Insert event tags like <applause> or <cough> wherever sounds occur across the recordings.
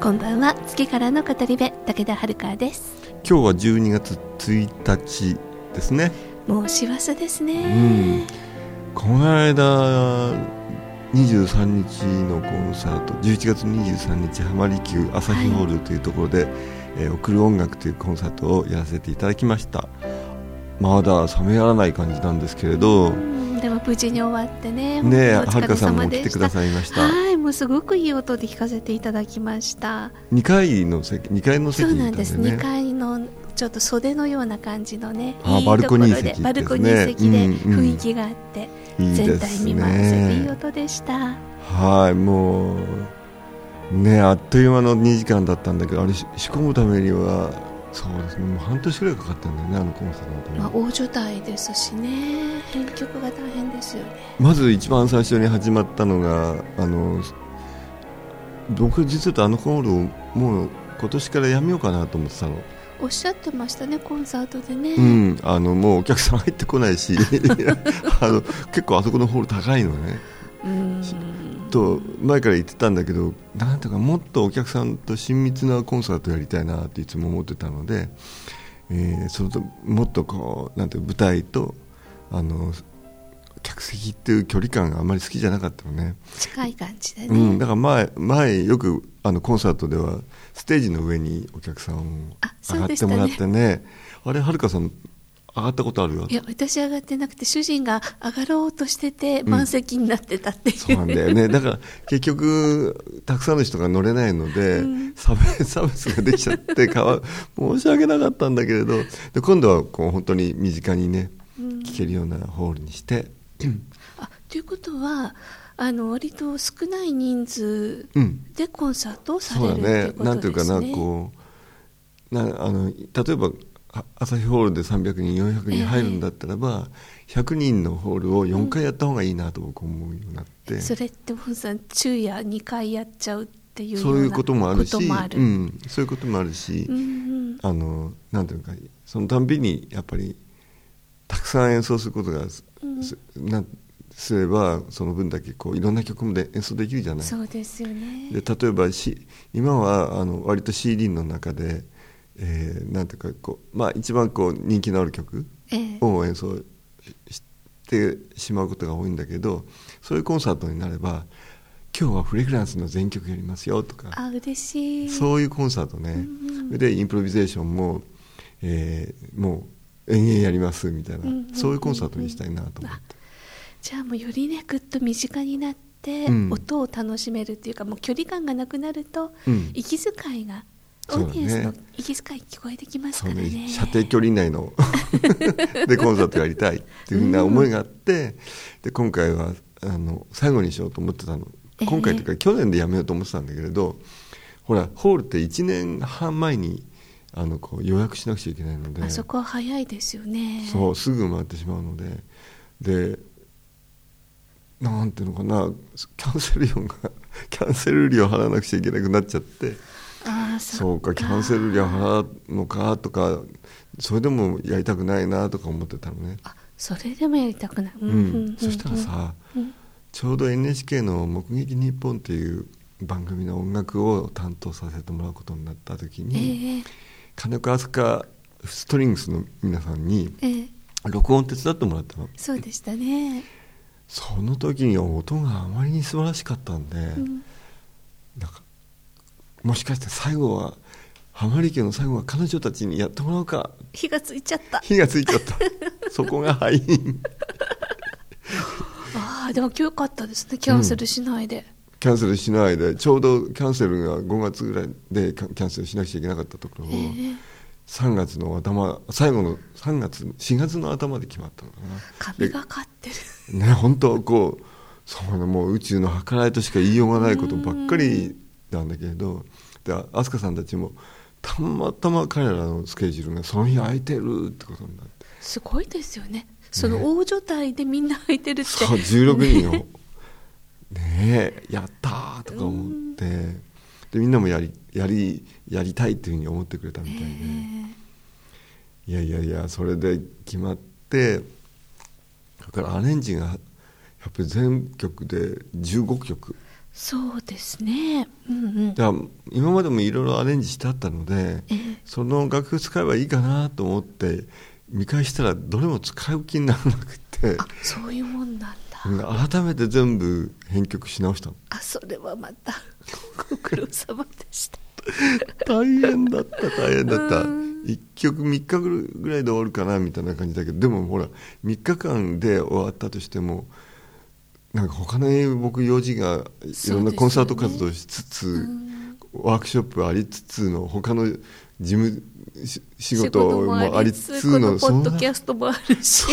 こんばんは。月からの語り部武田遥です。今日は12月1日ですね。もう師走ですね、うん。この間23日のコンサート11月23日浜離宮朝日ホールというところで「えー送る音楽」というコンサートをやらせていただきました。まだ冷めやらない感じなんですけれどうんでも無事に終わってねねはるかさんも来てくださいました。はいもうすごくいい音で弾かせていただきました。2階の席2階のそ席にいたうなんです、んでね。2階のちょっと袖のような感じのねあいいバルコニーバルコニー席でうんうん雰囲気があって、いい全体です見回せていいね音でした。はいもうねあっという間の2時間だったんだけどあれし仕込むためにはそうですね。もう半年ぐらいかかったんだよねあのコンサートまあ、大所帯ですしね。編曲が大変ですよね。まず一番最初に始まったのがあの僕実はあのホールをもう今年からやめようかなと思ってたの、おっしゃってましたねコンサートでね、うん、あのもうお客さん入ってこないし。<laughs> あの結構あそこのホール高いのね。うんと前から言ってたんだけどなんていうかもっとお客さんと親密なコンサートやりたいなっていつも思ってたので、えーそれともっとこうなんて舞台とあの客席っていう距離感があまり好きじゃなかったのね。近い感じでね、うん、だから前前よくあのコンサートではステージの上にお客さんを上がってもらってね。あれはるかさん上がったことあるよ。いや私上がってなくて主人が上がろうとしてて満席になってたっていう、そうなんだよね。だから結局たくさんの人が乗れないので、差別差別ができちゃってかわ申し訳なかったんだけれどで今度はこう本当に身近にね聴けるようなホールにして、あということはあの割と少ない人数うん、でコンサートをさそうだれるっていうね。ことなんていうかなこうなあの例えばあ朝日ホールで300人400人入るんだったらば、100人のホールを4回やった方がいいなと僕思うようになって、それって本さん昼夜2回やっちゃうっていうよそういうなこともあるしうん、そういうこともあるし、うんうんあのなんていうかそのたんびにやっぱりたくさん演奏することがす、すなんすればその分だけこういろんな曲もで演奏できるじゃない。そうですよね。で例えば、C、今はあの割と CD の中で、えーなんていうかこう、まあ、一番こう人気のある曲ええ。を演奏してしまうことが多いんだけどそういうコンサートになれば今日はフレグランスの全曲やりますよとかあ嬉しい。そういうコンサートね、でインプロビゼーションも、えーもう延々やりますみたいな、うんうんうんうん。そういうコンサートにしたいなと思って、じゃあもうよりねぐっと身近になって、うん。音を楽しめるっていうかもう距離感がなくなると、うん。息遣いがオーディエンスの息遣い聞こえてきますからね。ね、射程距離以内の <laughs> でコンサートやりたいっていうふうな思いがあって、で今回はあの最後にしようと思ってたの。ええ。今回というか去年でやめようと思ってたんだけれどほらホールって1年半前にあのこう予約しなくちゃいけないので。あそこは早いですよね。そうすぐ回ってしまうので。でなんていうのかな。キャンセル料がキャンセル料払わなくちゃいけなくなっちゃってそうかキャンセル料払うのかとかそれでもやりたくないなとか思ってたのね、あそれでもやりたくない、うんうんそしたらさ、うんちょうど NHK の「目撃日本っていう番組の音楽を担当させてもらうことになった時に、ええ。金子飛鳥ストリングスの皆さんにええ。録音手伝ってもらったの。そうでしたね、その時に音があまりに素晴らしかったんで、うん。なんかもしかして最後は浜離家の最後は彼女たちにやってもらおうか。火がついちゃった。火がついちゃった。<laughs> そこが敗因。<laughs> ああでも今日よかったですね。キャンセルしないで、キャンセルしないで。ちょうどキャンセルが5月ぐらいでキャンセルしなくちゃいけなかったところを、ええ。3月の頭最後の3月4月の頭で決まったのかな。神がかってる。ね本当こうそうねもう宇宙の計らいとしか言いようがないことばっかりなんだけれどで飛鳥さんたちもたまたま彼らのスケジュールがその日空いてるってことになって。すごいですよね。その大所帯でみんな空いてるって、そう16人を。ね。えやったーとか思って。でみんなもやりやりやりたいっていうふうに思ってくれたみたいで、いやいやいやそれで決まってだからアレンジがやっぱり全曲で15曲そうですね。うんうん。だ今までもいろいろアレンジしてあったので、ええ。その楽譜使えばいいかなと思って見返したらどれも使う気にならなくて。あそういうもんなんだ、うん改めて全部編曲し直したの。あそれはまたご苦労様でした。<laughs> 大変だった大変だった。うん。1曲3日ぐらいで終わるかなみたいな感じだけどでもほら3日間で終わったとしてもなんか他の僕用事がいろんなコンサート活動しつつ、ワークショップありつつの他の事務し仕事もありつつのポッドキャストもあるし。<laughs>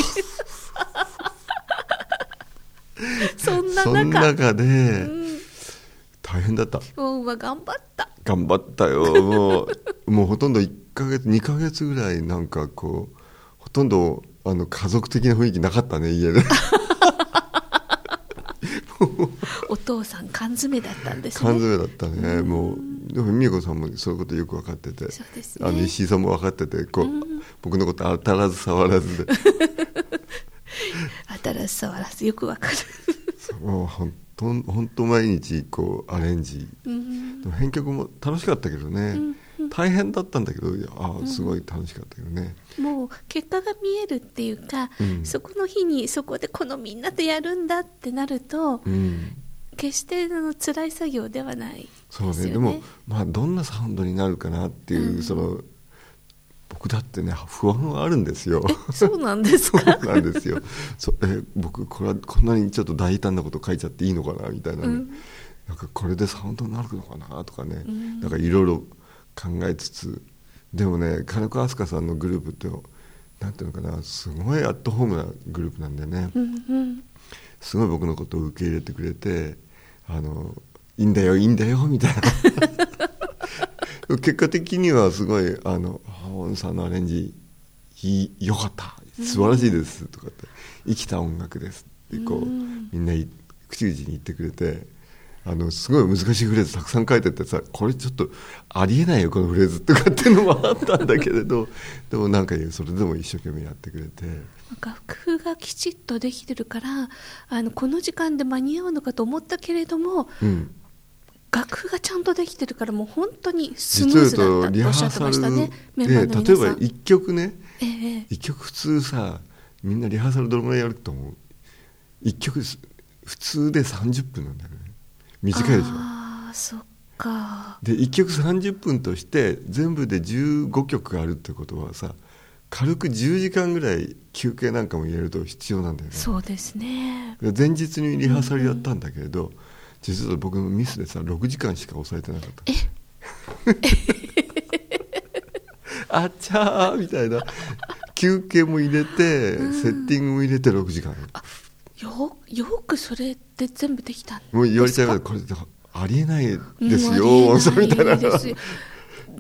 そんな中。中でうん。大変だった。頑張った。頑張ったよ。もう <laughs> もうほとんど1ヶ月2ヶ月ぐらいなんかこうほとんどあの家族的な雰囲気なかったね家で <laughs> <laughs> お父さん缶詰だったんです缶ね詰だったね。もうでも美恵子さんもそういうことよく分かってて。ね。あの石井さんも分かっててこう、うん。僕のこと当たらず触らずで。新しさはよくわかる。もう本当本当毎日こうアレンジ。うん。でも編曲も楽しかったけどね、大変だったんだけどあすごい楽しかったけどね、もう結果が見えるっていうか、うん。そこの日にそこでこのみんなでやるんだってなると、うん。決してあの辛い作業ではないそうねですよね。でもまあどんなサウンドになるかなっていう、うん。その僕だってね不安はあるんですよ。そうなんですそうかなんですよ。そえ僕これはこんなにちょっと大胆なこと書いちゃっていいのかなみたいなね、うん。なんかこれでサウンドになるのかなとかね、うん。なんかいろいろ考えつつ。でもね金子飛鳥さんのグループってなんていうのかなすごいアットホームなグループなんでね、うんうん。すごい僕のことを受け入れてくれてあのいいんだよいいんだよみたいな。<laughs> 結果的にはすごいあの「ハオンさんのアレンジいいよかった。素晴らしいです」とかって「生きた音楽です」ってこう、うん。みんない口々に言ってくれてあのすごい難しいフレーズたくさん書いててさこれちょっとありえないよこのフレーズとかっていうのもあったんだけれど <laughs> でもなんかそれでも一生懸命やってくれて。楽譜がきちっとできてるからあのこの時間で間に合うのかと思ったけれどもうん。楽譜がちゃんとできてるからもう本当にスムーズだったとおっしゃってハーサルましたねメンでバーの例えば皆さん、1曲ね。ええ1曲普通さみんなリハーサルどのぐらいやると思う？1曲す。普通で30分なんだよね短いでしょああそっか。で1曲30分として全部で15曲あるってことはさ軽く10時間ぐらい休憩なんかも入れると必要なんだよね。そうですね。で前日にリハーサルやったんだけれど、実は僕のミスでさ6時間しか抑えてなかった。<laughs> あっちゃーみたいな。休憩も入れて、セッティングも入れて6時間。よよくそれで全部できたんですか？もう言われちゃうこれありえないですうんよ、そうみたいな。<laughs>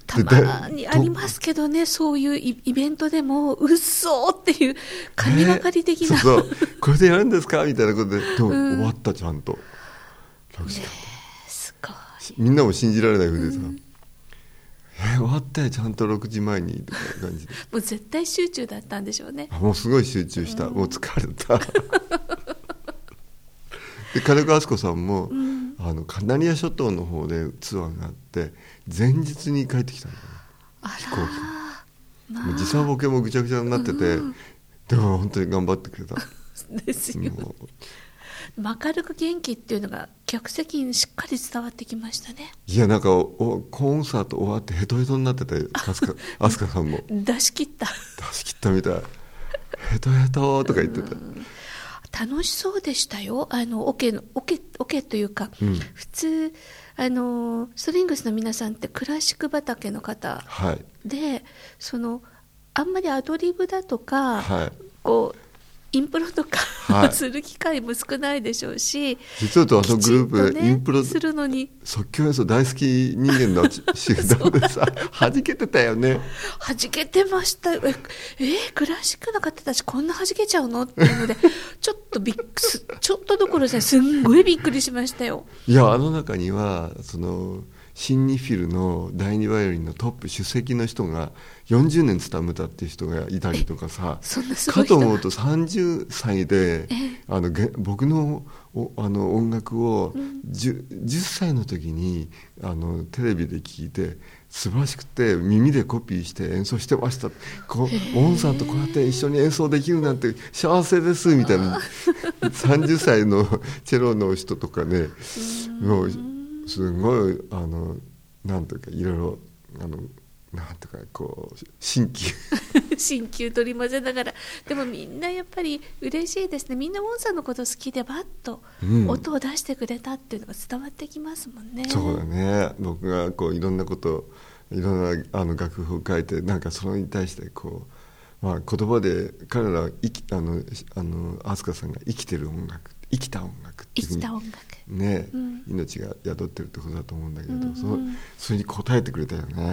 たまにありますけどねそういうイイベントでもうっそーっていう神がかり的な、ねそうそう。これでやるんですかみたいなことででもうん終わったちゃんと。6時間、すごい。みんなも信じられないふうでさ、え終わったよちゃんと6時前にとか感じで。もう絶対集中だったんでしょうね。あもうすごい集中した、もう疲れた <laughs> で金子敦子さんも、あのカナリア諸島の方でツアーがあって前日に帰ってきたんだよ飛行らもう時差ボケもぐちゃぐちゃになってて、でも本当に頑張ってくれた。<laughs> ですよ明るく元気っていうのが客席にしっかり伝わってきましたね。いやなんかおコンサート終わってヘトヘトになってて <laughs> 飛鳥飛鳥さんも。出し切った。出し切ったみたい。ヘトヘトとか言ってて楽しそうでしたよ。あのオケのオケオケというか、うん。普通あのストリングスの皆さんってクラシック畑の方はい。でそのあんまりアドリブだとか、はい。こうインプロとか、はい。する機会も少ないでしょうし実はとあのグループねインプロするのに。即興演奏大好き人間の集団でさ弾けてたよね。弾けてましたよ。ええクラシックの方たちこんな弾けちゃうのっていうので <laughs> ちょっとびっくすちょっとどころじゃすんごいびっくりしましたよ。いやあの中にはそのシンニフィルの第二バイオリンのトップ首席の人が40年務めたっていう人がいたりとかさかと思うと30歳であのげ僕のおあの音楽を 10, 10歳の時にあのテレビで聞いて素晴らしくて耳でコピーして演奏してました。こうオンさんとこうやって一緒に演奏できるなんて幸せですみたいな。30歳のチェロの人とかねもうすごいあのなんとかいろいろあのなんとかこう新規 <laughs> 新旧取り混ぜながら。でもみんなやっぱり嬉しいですね。みんなウォンさんのこと好きでバッとうん。音を出してくれたっていうのが伝わってきますもんね、そうだね。僕がこういろんなこといろんなあの楽譜を書いてなんかそれに対してこう、まあ、言葉で彼らは生きあのあの飛鳥さんが生きてる音楽生きた音楽生きた音楽。ね、うん。命が宿ってるってことだと思うんだけど、うんうん。そそれに応えてくれたようね、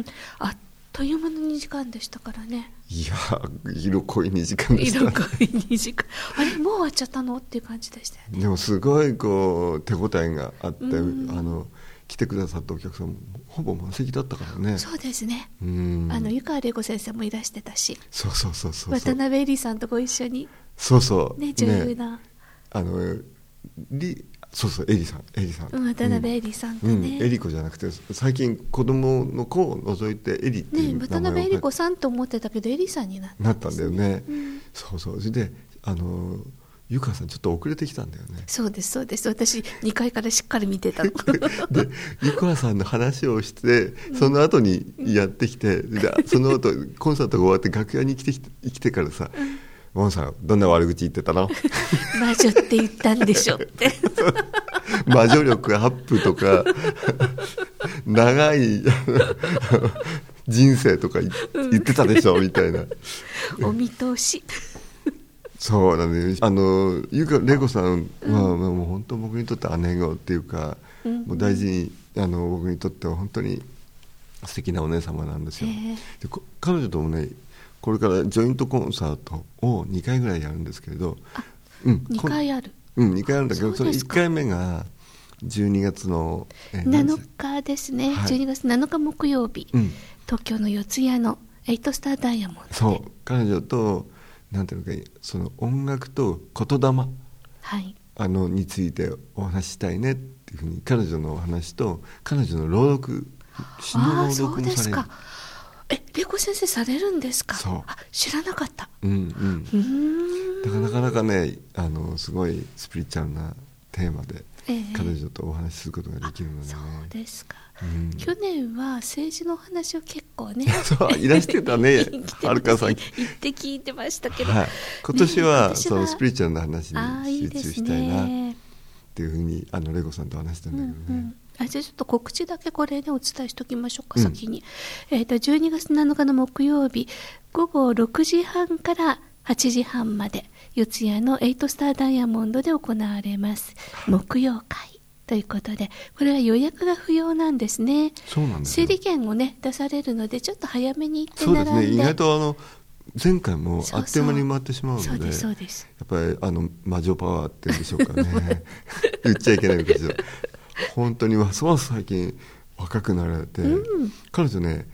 ん。あっという間の2時間でしたからね。いや色濃い2時間でした。色濃い2時間。あれもう終わっちゃったの？っていう感じでしたよね。でもすごいこう手応えがあって、うん。あの来てくださったお客さんもほぼ満席だったからね。そうですね、うん。あの湯川玲子先生もいらしてたし。そうそうそうそう渡辺恵里さんとご一緒に。そうそう。ね女優な、あのりそうそうエリさんエリさん、うん渡辺恵里さんとうん、ね、エリ子じゃなくて最近子供の子を除いてエリっていうね渡名前を辺恵里子さんと思ってたけど恵里さんになったなったんだよね、うん。そうそう。それであの湯川さんちょっと遅れてきたんだよね。そうですそうです。私2階からしっかり見てたの。<laughs> で湯川さんの話をしてその後にやってきて、でその後コンサートが終わって楽屋に来てきて来てからさ「モンさんどんな悪口言ってたの? <laughs> 魔女って言ったんでしょって。<laughs> 魔女力アップとか長い人生とか言言ってたでしょ？みたいな。お見通し。そうだねあのゆか玲子さんは、もう本当僕にとって姉子っていうか、うん。もう大事にあの僕にとっては本当に素敵なお姉様なんですよ、へえでこ彼女ともねこれからジョイントコンサートを2回ぐらいやるんですけれど、うん、2回ある。うん、2回あるんだけどそうの1そですか回目が12月の、えー何日7日ですね、はい。12月7日木曜日、うん。東京の四谷のエイトスターダイヤモンドで。そう。彼女となんていうのかその音楽と言霊。はい。あのについてお話ししたいねっていうふうに彼女のお話と彼女の朗読詩の朗ああそう読もされる。ですかえ玲子先生されるんですか？そう。あ知らなかった。うんうん。うーん。なかなかねあのすごいスピリチュアルなテーマでええ。彼女とお話しすることができるのでね、そうですか、うん。去年は政治のお話を結構ね <laughs> そういらしてたね <laughs> はるかさん。言って聞いてましたけど、はい、今年ねは今年は。そのスピリチュアルな話に集中したいなっねていうふうにあのレゴさんと話したんうだけどね、んうんあじゃあちょっと告知だけこれねお伝えしておきましょうか、うん。先に、えー、と12月7日の木曜日午後6時半から8時半まで四谷のエイトスターダイヤモンドで行われます。木曜会ということでこれは予約が不要なんですね。そうなんですよ。整理券をね出されるのでちょっと早めに行ってそうです並んでね。意外とあの前回もそうそう。あっという間に埋まってしまうのでそうですそうです。やっぱりあの魔女パワーって言うんでしょうかね。<laughs> 言っちゃいけないんですよ本当にますます最近若くなられて、うん。彼女ね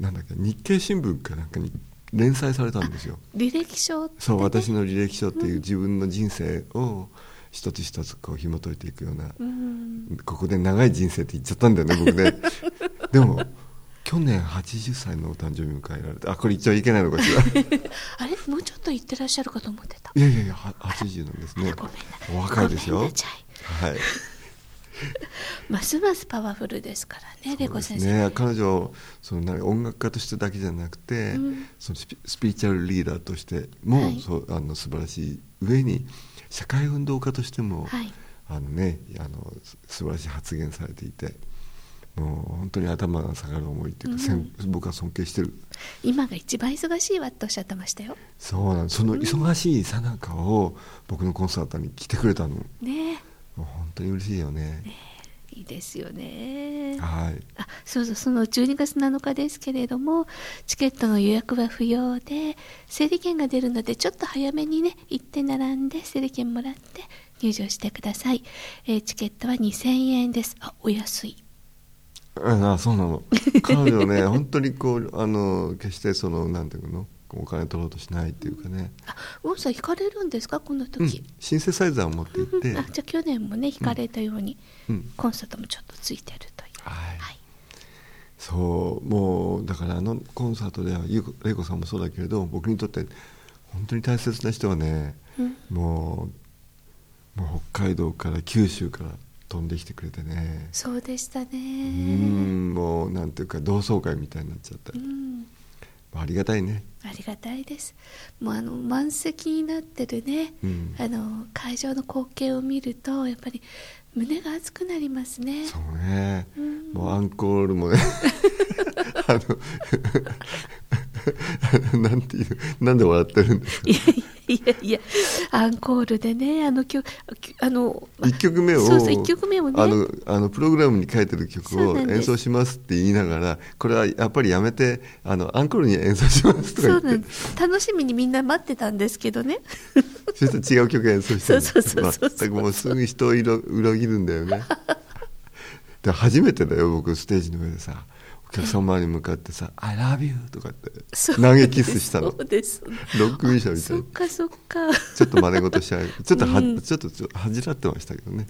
なんだっけ日経新聞かなんかに連載されたんですよ。履歴書ってね？そう私の履歴書っていう自分の人生を一つ一つこう紐解いていくような、うん。ここで長い人生って言っちゃったんだよね僕ね。<laughs> でも去年80歳のお誕生日迎えられてあこれ言っちゃいけないのかしら？<laughs> あれ？もうちょっと言ってらっしゃるかと思ってた。いやいやいやは80なんですね。ごめんなお若いですよはい <laughs> ますますパワフルですからねレコ先生、ね彼女その音楽家としてだけじゃなくて、うん。そのスピスピリチュアルリーダーとしても、はい。そうあの素晴らしい上に社会運動家としても、はい。あのねあのす素晴らしい発言されていてもう本当に頭が下がる思いっていうか、せん。僕は尊敬してる。今が一番忙しいわっておっしゃってましたよ。そうなんその忙しいさなかを僕のコンサートに来てくれたのもねう本当に嬉しいよね。いいですよね。はい。あそうそうその12月7日ですけれどもチケットの予約は不要で整理券が出るのでちょっと早めにね行って並んで整理券もらって入場してください、えーチケットは2000円です。あお安い。ああそうなの。彼女ね <laughs> 本当にこうあの決してそのなんていうの？お金取ろうとしないっていうかね、あウォンさん行かれるんですかこのうん時、シンセサイザーを持って行って、あじゃあ去年もね行かれたように、うん。コンサートもちょっとついてるという。はい。はい。そうもうだからあのコンサートではゆうこ玲子さんもそうだけれど僕にとって本当に大切な人はね、うん。もうもう北海道から九州から飛んできてくれてね。そうでしたね。うーんもうなんていうか同窓会みたいになっちゃった、うんありがたいね。ありがたいです。もうあの満席になってるね、うん。あの会場の光景を見るとやっぱり胸が熱くなりますね。そうね、うん。もうアンコールもね。<laughs> <laughs> <laughs> あの <laughs> なんていうなんで笑ってるんですか？いやいやいやアンコールでねあの曲あの1曲目をそうそう一曲目をね。あのあのプログラムに書いてる曲を演奏しますって言いながらこれはやっぱりやめてあのアンコールに演奏しますとか言って。そうなんです。楽しみにみんな待ってたんですけどね。そして違う曲演奏してるそうそうそうそう全くもうすぐ人を裏裏切るんだよね。で初めてだよ僕ステージの上でさお客様に向かってさ「<laughs> I love you」とかって。投げキスしたの。そうです。ロックミュージシャンみたい。にそっかそっか。ちょっと真似事しちゃうちょっとは、うんちょっと恥じらってましたけどね。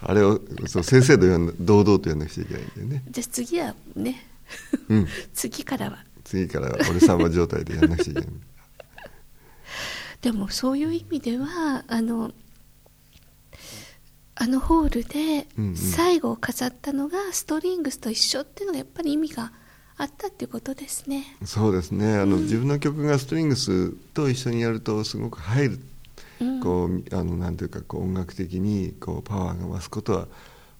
あれをそう先生と呼んだ堂々とやんなくちゃいけないんだよね。じゃあ次はね。うん。次からは。次からは俺様状態でやんなくちゃいけない。<laughs> でもそういう意味ではあのあのホールでうんうん。最後を飾ったのがストリングスと一緒っていうのがやっぱり意味があったっていうことですね。そうですね。あの、自分の曲がストリングスと一緒にやるとすごく入る、うん。こうあのなんていうかこう音楽的にこうパワーが増すことは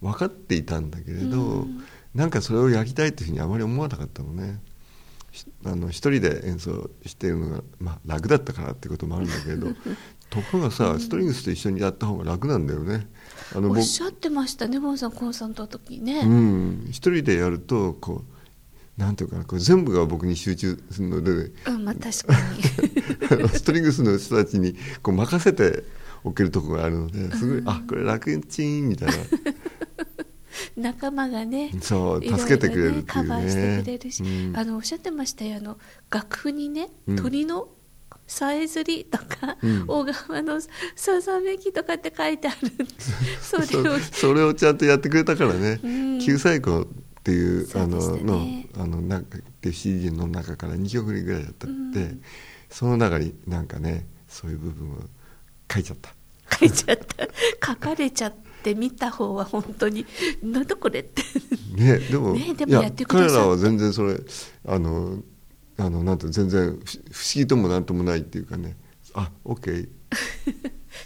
分かっていたんだけれど、うん。なんかそれをやりたいっていうふうにあまり思わなかったのね。しあの一人で演奏しているのが、まあ、楽だったからってこともあるんだけれど <laughs> ところがさストリングスと一緒にやった方が楽なんだよね。あの僕おっしゃってました。ね、ボンさん、コンサートの時ね。うん。一人でやるとこうなんていうかなこう全部が僕に集中するのでうん、まあ確かに。<laughs> ストリングスの人たちにこう任せておけるところがあるのですごい、あこれ楽ちんみたいな。<laughs> 仲間がね、そう助けてくれるっていうね。カバーしてくれるし、うん。あのおっしゃってましたよ、あの楽譜にね、うん。鳥のさえずりとか、うん。小川のさざめきとかって書いてある、そ <laughs> それを、それをちゃんとやってくれたからね。うん「救済校」っていうあそうでしたののねあのなんかって CD の中から2曲ぐらいだったって、うん。その中になんかねそういう部分を書いちゃった。書いちゃった、書かれちゃって、見た方は本当に、なんだこれって。ねでもねでもいややってくださった彼らは全然それあのあのなんて全然不不思議ともなんともないっていうかね。あオッケー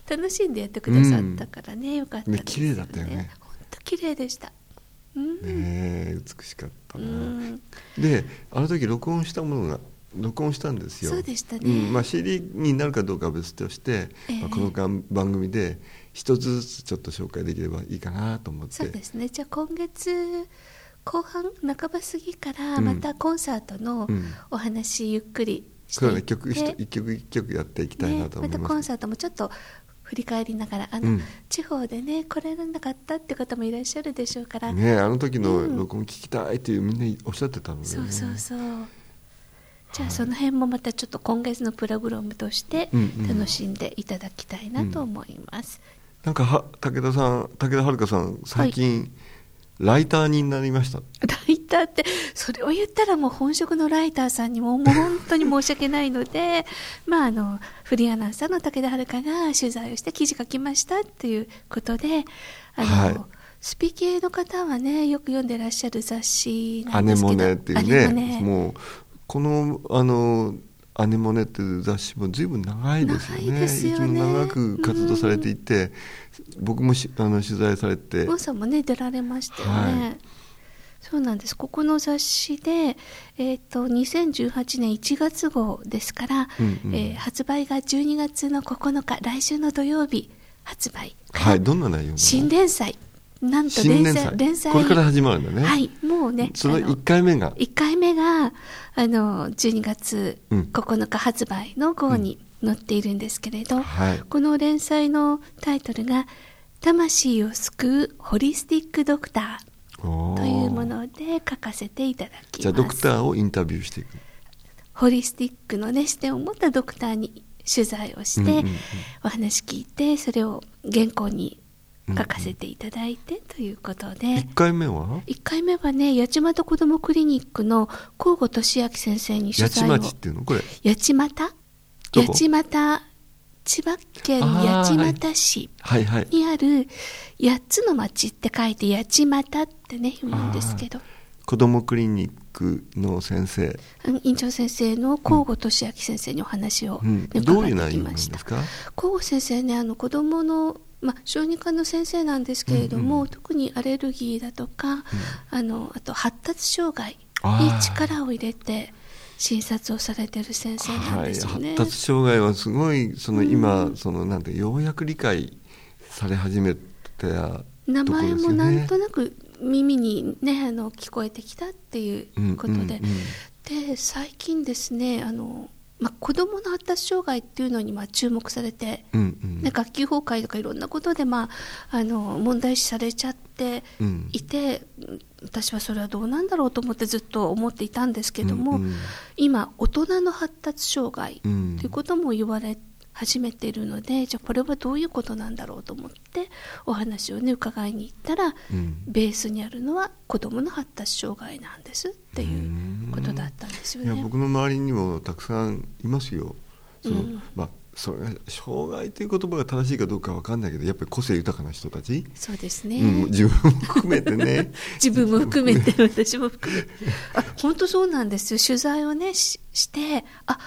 楽しんでやってくださったからね、よかったです、ね。綺麗だったよね。本当綺麗でした。うん、ねえ美しかったうな、ん、であの時録音したものが録音したんですよ。そうでしたね。うん。まあ、CD になるかどうかは別として、ええ。まあ、この番組で一つずつちょっと紹介できればいいかなと思って。そうですね。じゃあ今月後半半ば過ぎからうん。またコンサートのうん。お話ゆっくりしていって、曲一一曲一曲やっていきたいなと思います、ねまたコンサートもちょっと振り返りながらあの、うん。地方でね来られなかったって方もいらっしゃるでしょうから、ねあの時のうん。録音聞きたいっていうみんなおっしゃってたので、ね。そうそうそう。じゃあその辺もまたちょっと今月のプログラムとしてうんうん。楽しんでいただきたいなと思います、なんかは武田さん武田遥さん最近、ライターになりました。ライターってそれを言ったらもう本職のライターさんにももう本当に申し訳ないので <laughs> まああのフリーアナウンサーの武田遥が取材をして記事書きましたっていうことであの、はい。スピ系の方はねよく読んでらっしゃる雑誌なんですけど。モネっていうねもうこのあのアネモネっていう雑誌も随分長いですよね。長いですよね。長く活動されていて、僕もしあの取材されて。ゴンさんもね出られましたよね、そうなんです。ここの雑誌で、えーと、2018年1月号ですから、うんうん、えー、発売が12月の9日来週の土曜日発売。はいどんな内容新連載。なんと連載。連載これから始まるんだね。はいもうねその1回目が。1回目があの12月9日発売の号に載っているんですけれど、うんはい、この連載のタイトルが「魂を救うホリスティックドクター」というもので書かせていただきます。じゃあドクターをインタビューしていく。ホリスティックのね視点を持ったドクターに取材をして、お話聞いてそれを原稿に書かせていただいてということで、うん、1回目は？1回目はね八街子どもクリニックの甲吾俊明先生に取材を。八街っていうの？これ。八街八街千葉県八街市にある8つの町って書いて八街ってね読むんですけど。子どもクリニックの先生。院長先生の甲吾俊明先生にお話を、ねうん、どういう内容なんですか？甲吾先生ねあの子どものまあ、小児科の先生なんですけれども、うんうん、特にアレルギーだとか、うん、あのあと発達障害に力を入れて診察をされてる先生なんですよね、はい、発達障害はすごいその今、うん、そのなんてようやく理解され始めた、ね、名前もなんとなく耳にねあの聞こえてきたっていうことで、うんうんうん、で最近ですねあのまあ、子どもの発達障害っていうのにまあ注目されて、うんうん、学級崩壊とかいろんなことでまああの問題視されちゃっていて、うん、私はそれはどうなんだろうと思ってずっと思っていたんですけども、うんうん、今大人の発達障害ということも言われ始めているのでじゃあこれはどういうことなんだろうと思ってお話をね伺いに行ったら、うん、ベースにあるのは子どもの発達障害なんですっていうことだったんですよね。いや僕の周りにもたくさんいますよ。その、うん、まあそれ障害という言葉が正しいかどうかわかんないけどやっぱり個性豊かな人たち。そうですね、うん、自分も含めてね。<laughs> 自分も含めて私も含めて。あ本当そうなんですよ。取材をねししてあ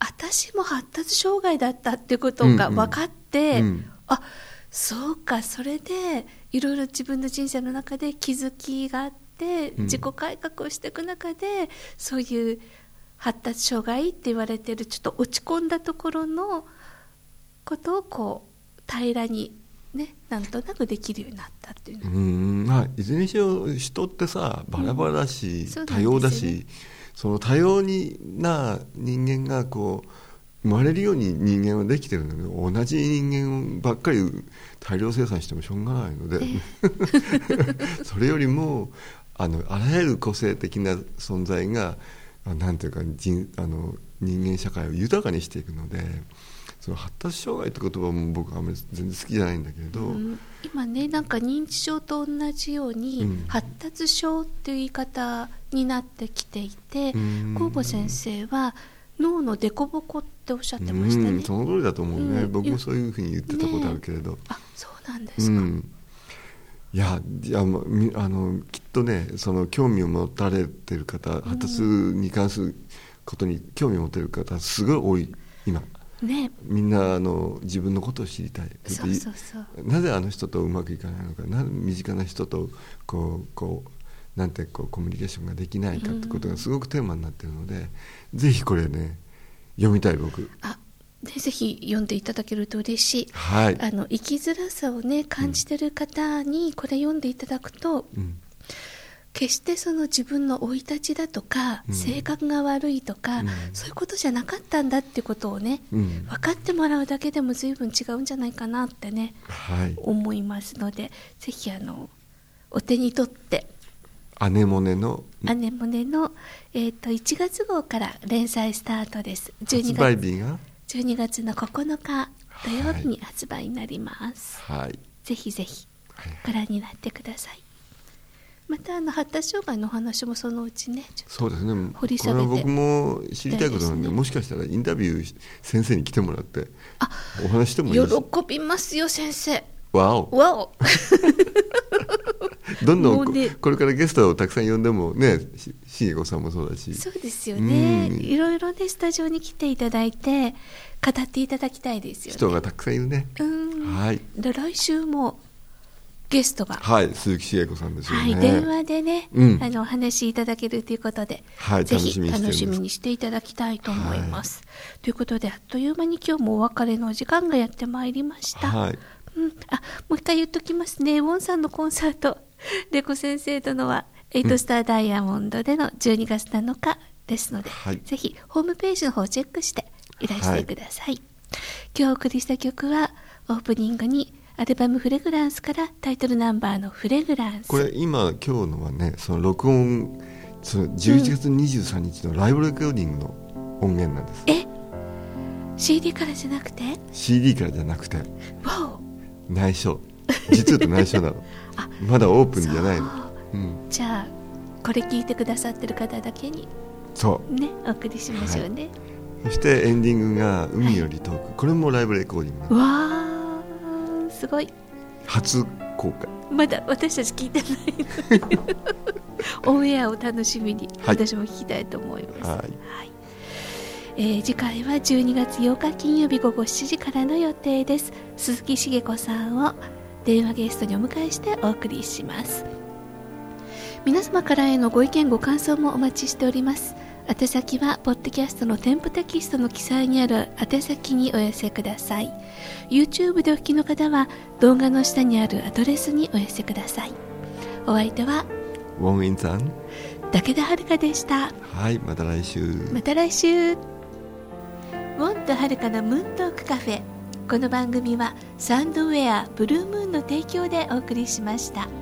私も発達障害だったっていうことが分かって、うん。うん、あそうかそれでいろいろ自分の人生の中で気づきがあって自己改革をしていく中で、そういう発達障害って言われてるちょっと落ち込んだところのことをこう平らにね、なんとなくできるようになったっていううん。まあいずれにしろ人ってさバラバラだし、うん、多様だし、その多様にな人間がこう生まれるように人間はできてるんだけど同じ人間ばっかり大量生産してもしょうがないので <laughs> それよりもあのあらゆる個性的な存在がなんていうか人あの人間社会を豊かにしていくので。その発達障害って言葉も僕はあんまり全然好きじゃないんだけれど、うん、今ねなんか認知症と同じように、うん、発達症っていう言い方になってきていて神保先生は脳の凸凹っておっしゃってましたね。その通りだと思うね、僕もそういうふうに言ってたことあるけれど、ね、あそうなんですか、いやいやあのきっとねその興味を持たれてる方発達に関することに興味を持ってる方すごい多い今。ね、みんなあの自分のことを知りたい。そうそうそう。なぜあの人とうまくいかないのか。な身近な人とこうこうなんてこうコミュニケーションができないかってことがすごくテーマになってるので、うん、ぜひこれね読みたい僕。あでぜひ読んでいただけると嬉しい、はい、あの生きづらさをね感じてる方にこれ読んでいただくと、うん決してその自分の生い立ちだとか、うん、性格が悪いとか、うん、そういうことじゃなかったんだってことをね、うん、分かってもらうだけでも随分違うんじゃないかなってね、はい、思いますのでぜひあのお手に取ってアネモネのアネモネの、えーと、1月号から連載スタートです。12月日が？12月の9日土曜日に発売になります、はい、ぜひぜひご覧になってください、またあの発達障害の話もそのうちねそうですね。掘り下げて僕も知りたいことなんで、ね、もしかしたらインタビュー先生に来てもらってお話してもいい喜びますよ先生。わお。わお。<laughs> どんどん、ね、これからゲストをたくさん呼んでもねしげこさんもそうだし。そうですよね、いろいろねスタジオに来ていただいて語っていただきたいですよね。人がたくさんいるね。うん。はい。で来週もゲストが、はい、鈴木茂子さんですよね。はい、電話でね、うんあのお話しいただけるということで、はいぜひ楽しみにしていただきたいと思います。ということであっという間に今日もお別れのお時間がやってまいりました。はい。うん、あもう一回言っときますね、ウォンさんのコンサート、レコ先生とのは、エイトスターダイヤモンドでの12月7日ですので、はいぜひホームページの方をチェックしていらしてください。今日お送りした曲は、オープニングにアルバムフレグランスからタイトルナンバーのフレグランス。これ今今日のはね、その録音その11月23日のライブレコーディングの音源なんです。え？CD からじゃなくて？CD からじゃなくてわお内緒。実は内緒なの。<laughs> あまだオープンじゃないの。そううん。じゃあこれ聞いてくださってる方だけにそう。ねお送りしましょうね、そしてエンディングが海より遠く。これもライブレコーディングわあすごい。初公開。まだ私たち聞いてない <laughs> オンエアを楽しみにはい。私も聞きたいと思います、はい。えー次回は12月8日金曜日午後7時からの予定です。鈴木茂子さんを電話ゲストにお迎えしてお送りします。皆様からへのご意見ご感想もお待ちしております宛先はポッドキャストの添付テキストの記載にある宛先にお寄せください YouTube でお聞きの方は動画の下にあるアドレスにお寄せくださいお相手はウォンインさん。武田遥でしたはい、また来週。また来週ウォンとはるかのムーントークカフェこの番組はサンドウェアブルームーンの提供でお送りしました。